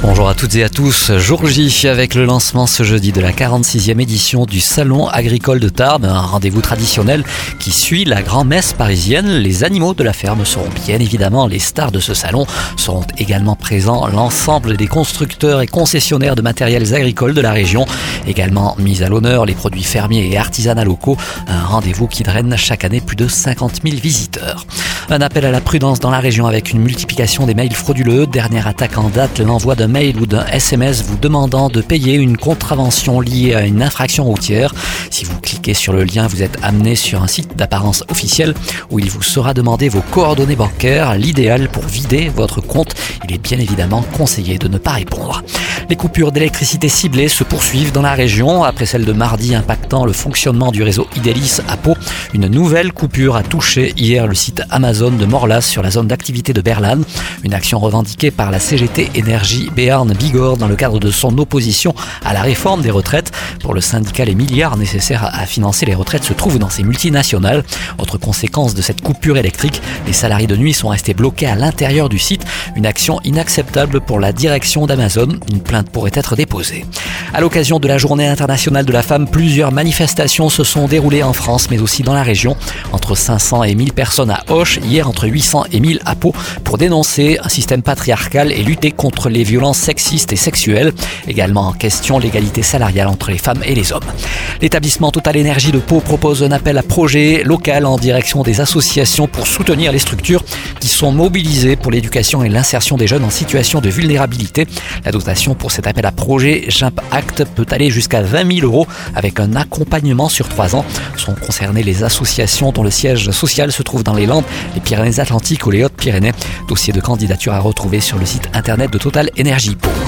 Bonjour à toutes et à tous. Jour J avec le lancement ce jeudi de la 46e édition du Salon agricole de Tarbes, un rendez-vous traditionnel qui suit la grand-messe parisienne. Les animaux de la ferme seront bien évidemment les stars de ce salon. Seront également présents l'ensemble des constructeurs et concessionnaires de matériels agricoles de la région. Également mis à l'honneur les produits fermiers et artisanaux locaux. Un rendez-vous qui draine chaque année plus de 50 000 visiteurs. Un appel à la prudence dans la région avec une multiplication des mails frauduleux. Dernière attaque en date, l'envoi d'un mail ou d'un SMS vous demandant de payer une contravention liée à une infraction routière. Si vous cliquez sur le lien, vous êtes amené sur un site d'apparence officielle où il vous sera demandé vos coordonnées bancaires. L'idéal pour vider votre compte, il est bien évidemment conseillé de ne pas répondre. Les coupures d'électricité ciblées se poursuivent dans la région après celle de mardi impactant le fonctionnement du réseau Idelis à Pau. Une nouvelle coupure a touché hier le site Amazon de Morlas sur la zone d'activité de Berlane. Une action revendiquée par la CGT Énergie Béarn Bigorre dans le cadre de son opposition à la réforme des retraites. Pour le syndicat, les milliards nécessaires à financer les retraites se trouvent dans ces multinationales. Autre conséquence de cette coupure électrique, les salariés de nuit sont restés bloqués à l'intérieur du site. Une action inacceptable pour la direction d'Amazon. Une plainte pourrait être déposée. À l'occasion de la journée internationale de la femme, plusieurs manifestations se sont déroulées en France, mais aussi dans la région. Entre 500 et 1000 personnes à Hoche, hier entre 800 et 1000 à Pau, pour dénoncer un système patriarcal et lutter contre les violences sexistes et sexuelles. Également en question l'égalité salariale entre les femmes et les hommes. L'établissement Total Énergie de Pau propose un appel à projet local en direction des associations pour soutenir les structures qui sont mobilisées pour l'éducation et l'insertion des jeunes en situation de vulnérabilité. La dotation pour cet appel à projet Jimp Act peut aller jusqu'à 20 000 euros avec un accompagnement sur trois ans. Sont concernées les associations dont le siège social se trouve dans les Landes, Pyrénées-Atlantiques ou les Hautes-Pyrénées. Dossier de candidature à retrouver sur le site internet de Total Pau.